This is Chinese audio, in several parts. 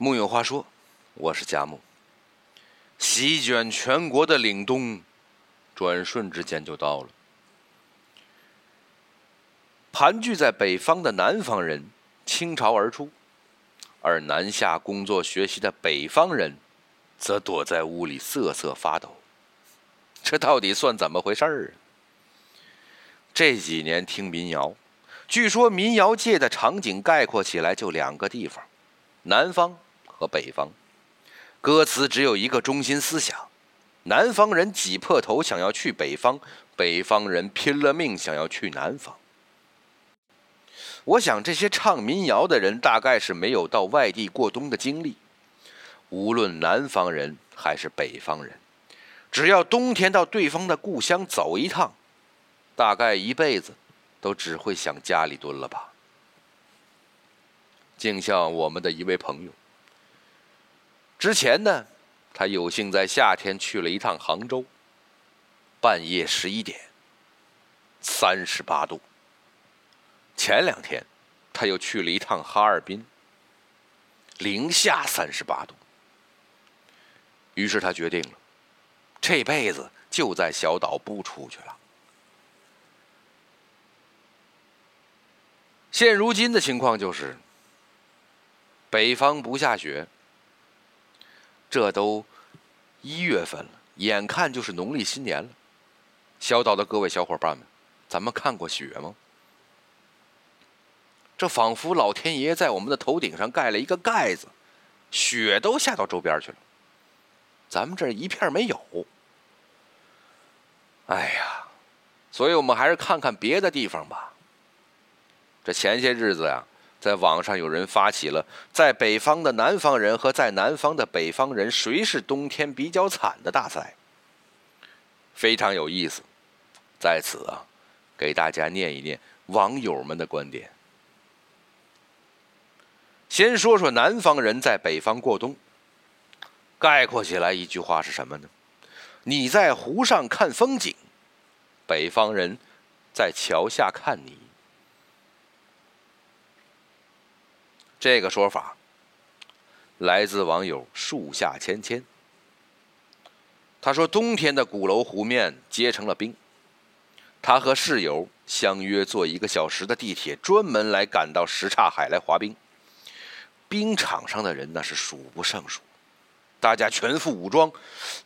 木有话说，我是佳木。席卷全国的凛冬，转瞬之间就到了。盘踞在北方的南方人倾巢而出，而南下工作学习的北方人，则躲在屋里瑟瑟发抖。这到底算怎么回事儿啊？这几年听民谣，据说民谣界的场景概括起来就两个地方：南方。和北方，歌词只有一个中心思想：南方人挤破头想要去北方，北方人拼了命想要去南方。我想这些唱民谣的人大概是没有到外地过冬的经历。无论南方人还是北方人，只要冬天到对方的故乡走一趟，大概一辈子都只会想家里蹲了吧。竟像我们的一位朋友。之前呢，他有幸在夏天去了一趟杭州。半夜十一点，三十八度。前两天，他又去了一趟哈尔滨，零下三十八度。于是他决定了，这辈子就在小岛不出去了。现如今的情况就是，北方不下雪。这都一月份了，眼看就是农历新年了。小岛的各位小伙伴们，咱们看过雪吗？这仿佛老天爷在我们的头顶上盖了一个盖子，雪都下到周边去了。咱们这一片没有。哎呀，所以我们还是看看别的地方吧。这前些日子呀。在网上有人发起了在北方的南方人和在南方的北方人谁是冬天比较惨的大赛，非常有意思。在此啊，给大家念一念网友们的观点。先说说南方人在北方过冬，概括起来一句话是什么呢？你在湖上看风景，北方人在桥下看你。这个说法来自网友树下芊芊。他说：“冬天的鼓楼湖面结成了冰，他和室友相约坐一个小时的地铁，专门来赶到什刹海来滑冰。冰场上的人那是数不胜数，大家全副武装，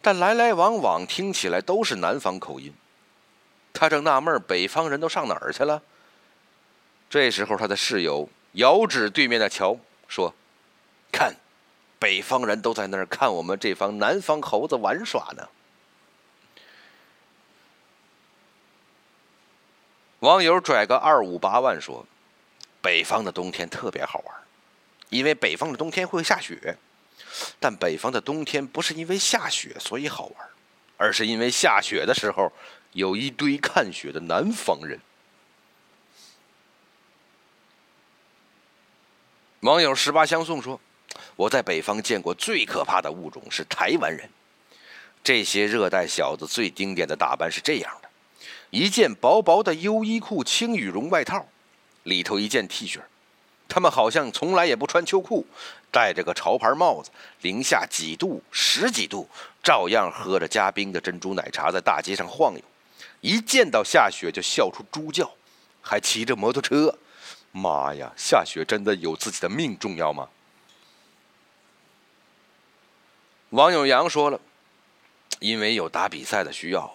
但来来往往听起来都是南方口音。他正纳闷北方人都上哪儿去了。这时候，他的室友。”遥指对面的桥，说：“看，北方人都在那儿看我们这帮南方猴子玩耍呢。”网友拽个二五八万说：“北方的冬天特别好玩，因为北方的冬天会下雪。但北方的冬天不是因为下雪所以好玩，而是因为下雪的时候有一堆看雪的南方人。”网友十八相送说：“我在北方见过最可怕的物种是台湾人。这些热带小子最经典的打扮是这样的：一件薄薄的优衣库轻羽绒外套，里头一件 T 恤。他们好像从来也不穿秋裤，戴着个潮牌帽子，零下几度、十几度，照样喝着加冰的珍珠奶茶，在大街上晃悠。一见到下雪就笑出猪叫，还骑着摩托车。”妈呀！下雪真的有自己的命重要吗？王永阳说了，因为有打比赛的需要，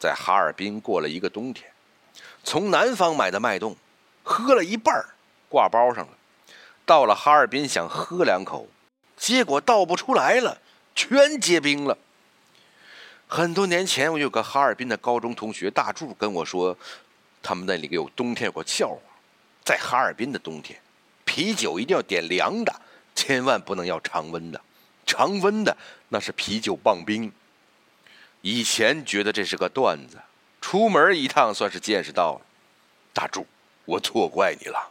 在哈尔滨过了一个冬天，从南方买的脉动，喝了一半挂包上了。到了哈尔滨想喝两口，结果倒不出来了，全结冰了。很多年前，我有个哈尔滨的高中同学大柱跟我说，他们那里有冬天有个笑话。在哈尔滨的冬天，啤酒一定要点凉的，千万不能要常温的。常温的那是啤酒棒冰。以前觉得这是个段子，出门一趟算是见识到了。大柱，我错怪你了。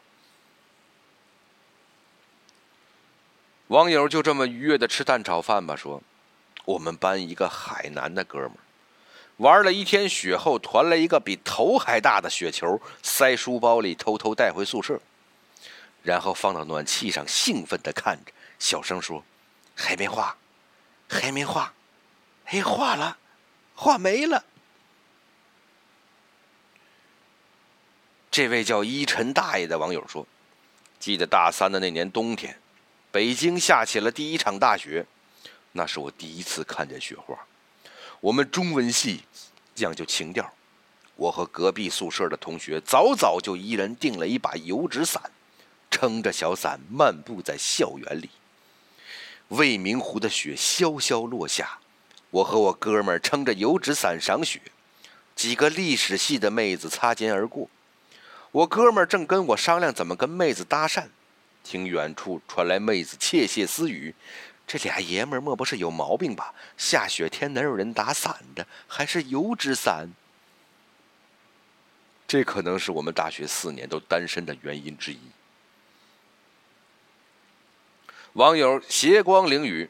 网友就这么愉悦的吃蛋炒饭吧，说我们班一个海南的哥们儿。玩了一天雪后，团了一个比头还大的雪球，塞书包里，偷偷带回宿舍，然后放到暖气上，兴奋地看着，小声说：“还没化，还没化，哎，化了，化没了。”这位叫依晨大爷的网友说：“记得大三的那年冬天，北京下起了第一场大雪，那是我第一次看见雪花。我们中文系讲究情调，我和隔壁宿舍的同学早早就一人订了一把油纸伞。”撑着小伞漫步在校园里，未名湖的雪潇潇落下，我和我哥们儿撑着油纸伞赏雪，几个历史系的妹子擦肩而过，我哥们儿正跟我商量怎么跟妹子搭讪，听远处传来妹子窃窃私语：“这俩爷们儿莫不是有毛病吧？下雪天哪有人打伞的？还是油纸伞？”这可能是我们大学四年都单身的原因之一。网友斜光凌雨，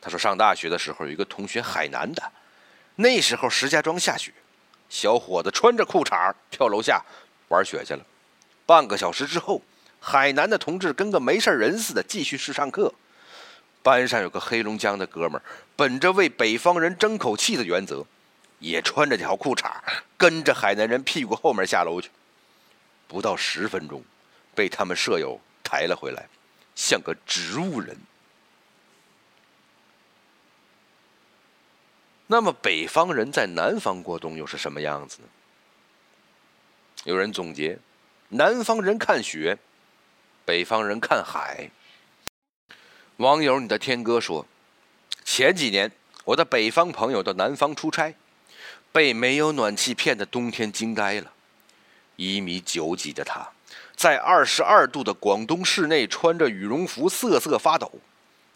他说：“上大学的时候，有一个同学海南的，那时候石家庄下雪，小伙子穿着裤衩跳楼下玩雪去了。半个小时之后，海南的同志跟个没事人似的继续去上课。班上有个黑龙江的哥们儿，本着为北方人争口气的原则，也穿着条裤衩跟着海南人屁股后面下楼去。不到十分钟，被他们舍友抬了回来。”像个植物人。那么，北方人在南方过冬又是什么样子呢？有人总结：南方人看雪，北方人看海。网友你的天哥说，前几年我的北方朋友到南方出差，被没有暖气片的冬天惊呆了。一米九几的他。在二十二度的广东室内，穿着羽绒服瑟瑟发抖，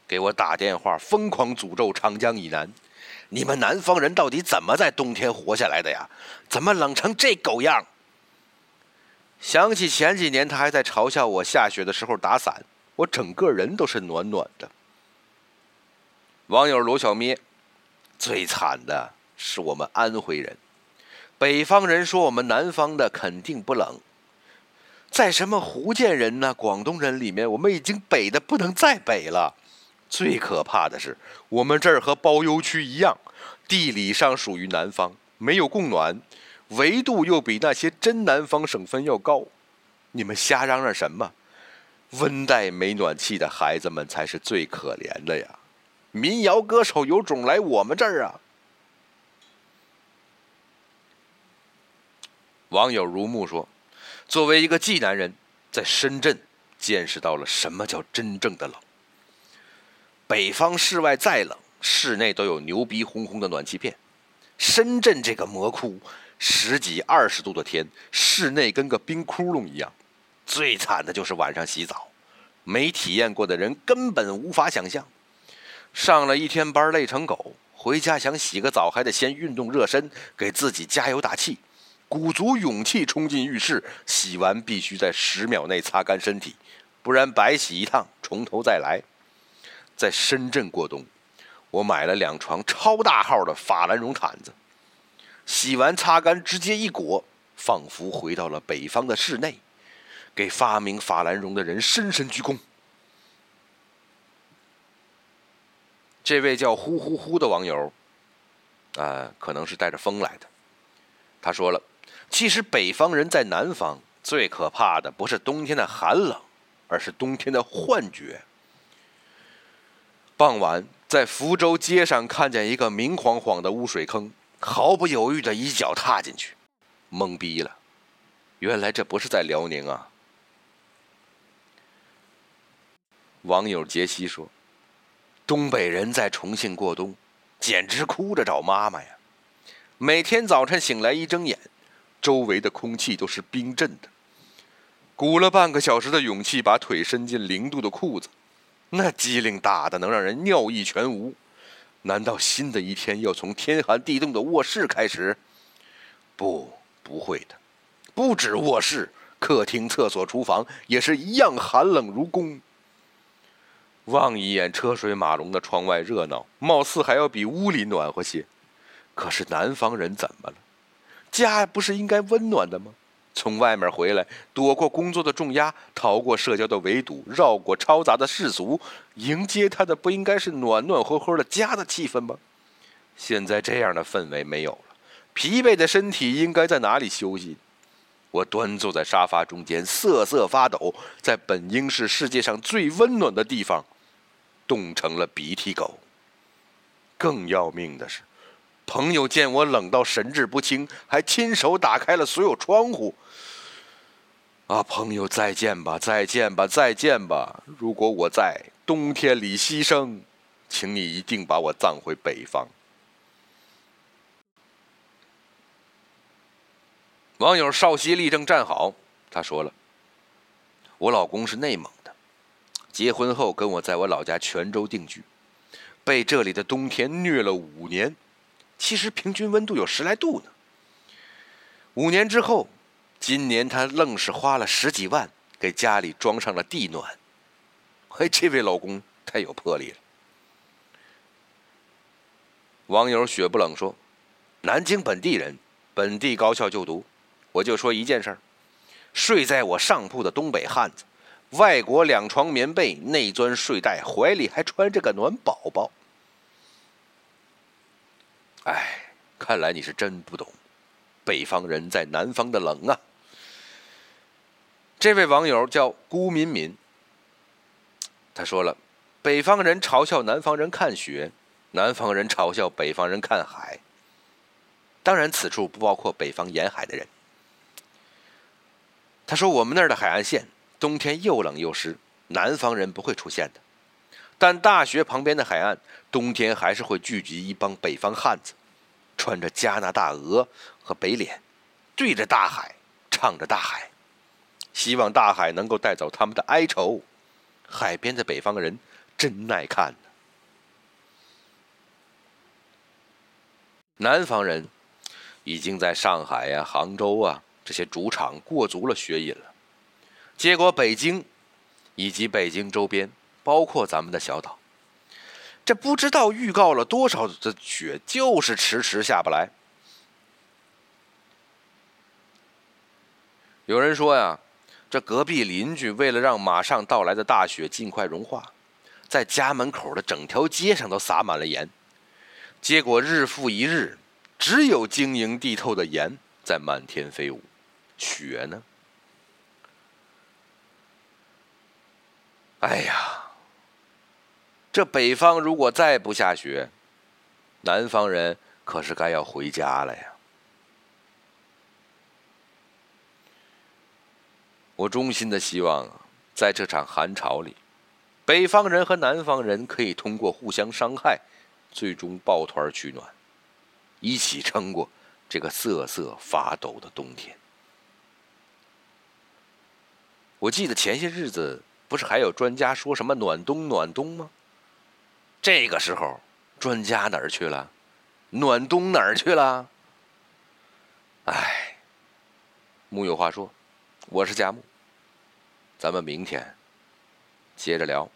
给我打电话，疯狂诅咒长江以南：“你们南方人到底怎么在冬天活下来的呀？怎么冷成这狗样？”想起前几年他还在嘲笑我下雪的时候打伞，我整个人都是暖暖的。网友罗小咩：“最惨的是我们安徽人，北方人说我们南方的肯定不冷。”在什么福建人呢、广东人里面，我们已经北的不能再北了。最可怕的是，我们这儿和包邮区一样，地理上属于南方，没有供暖，纬度又比那些真南方省份要高。你们瞎嚷嚷什么？温带没暖气的孩子们才是最可怜的呀！民谣歌手有种来我们这儿啊！网友如木说。作为一个济南人，在深圳见识到了什么叫真正的冷。北方室外再冷，室内都有牛逼哄哄的暖气片。深圳这个魔窟，十几二十度的天，室内跟个冰窟窿一样。最惨的就是晚上洗澡，没体验过的人根本无法想象。上了一天班累成狗，回家想洗个澡，还得先运动热身，给自己加油打气。鼓足勇气冲进浴室，洗完必须在十秒内擦干身体，不然白洗一趟，从头再来。在深圳过冬，我买了两床超大号的法兰绒毯子，洗完擦干直接一裹，仿佛回到了北方的室内，给发明法兰绒的人深深鞠躬。这位叫呼呼呼的网友，啊，可能是带着风来的，他说了。其实北方人在南方最可怕的不是冬天的寒冷，而是冬天的幻觉。傍晚在福州街上看见一个明晃晃的污水坑，毫不犹豫的一脚踏进去，懵逼了，原来这不是在辽宁啊！网友杰西说：“东北人在重庆过冬，简直哭着找妈妈呀！每天早晨醒来一睁眼。”周围的空气都是冰镇的，鼓了半个小时的勇气，把腿伸进零度的裤子，那机灵大的能让人尿意全无。难道新的一天要从天寒地冻的卧室开始？不，不会的。不止卧室，客厅、厕所、厨房也是一样寒冷如宫。望一眼车水马龙的窗外热闹，貌似还要比屋里暖和些。可是南方人怎么了？家不是应该温暖的吗？从外面回来，躲过工作的重压，逃过社交的围堵，绕过嘈杂的世俗，迎接他的不应该是暖暖和和的家的气氛吗？现在这样的氛围没有了，疲惫的身体应该在哪里休息？我端坐在沙发中间，瑟瑟发抖，在本应是世界上最温暖的地方，冻成了鼻涕狗。更要命的是。朋友见我冷到神志不清，还亲手打开了所有窗户。啊，朋友，再见吧，再见吧，再见吧！如果我在冬天里牺牲，请你一定把我葬回北方。网友少熙立正站好，他说了：“我老公是内蒙的，结婚后跟我在我老家泉州定居，被这里的冬天虐了五年。”其实平均温度有十来度呢。五年之后，今年他愣是花了十几万给家里装上了地暖。嘿，这位老公太有魄力了。网友雪不冷说：“南京本地人，本地高校就读。我就说一件事儿：睡在我上铺的东北汉子，外国两床棉被，内钻睡袋，怀里还揣着个暖宝宝。”哎，看来你是真不懂，北方人在南方的冷啊！这位网友叫孤敏敏，他说了：北方人嘲笑南方人看雪，南方人嘲笑北方人看海。当然，此处不包括北方沿海的人。他说：“我们那儿的海岸线冬天又冷又湿，南方人不会出现的。”但大学旁边的海岸，冬天还是会聚集一帮北方汉子，穿着加拿大鹅和北脸，对着大海唱着大海，希望大海能够带走他们的哀愁。海边的北方人真耐看呢。南方人已经在上海呀、杭州啊这些主场过足了雪瘾了，结果北京以及北京周边。包括咱们的小岛，这不知道预告了多少的雪，就是迟迟下不来。有人说呀，这隔壁邻居为了让马上到来的大雪尽快融化，在家门口的整条街上都撒满了盐，结果日复一日，只有晶莹剔透的盐在满天飞舞，雪呢？哎呀！这北方如果再不下雪，南方人可是该要回家了呀！我衷心的希望，在这场寒潮里，北方人和南方人可以通过互相伤害，最终抱团取暖，一起撑过这个瑟瑟发抖的冬天。我记得前些日子不是还有专家说什么“暖冬，暖冬”吗？这个时候，专家哪儿去了？暖冬哪儿去了？哎，木有话说，我是佳木，咱们明天接着聊。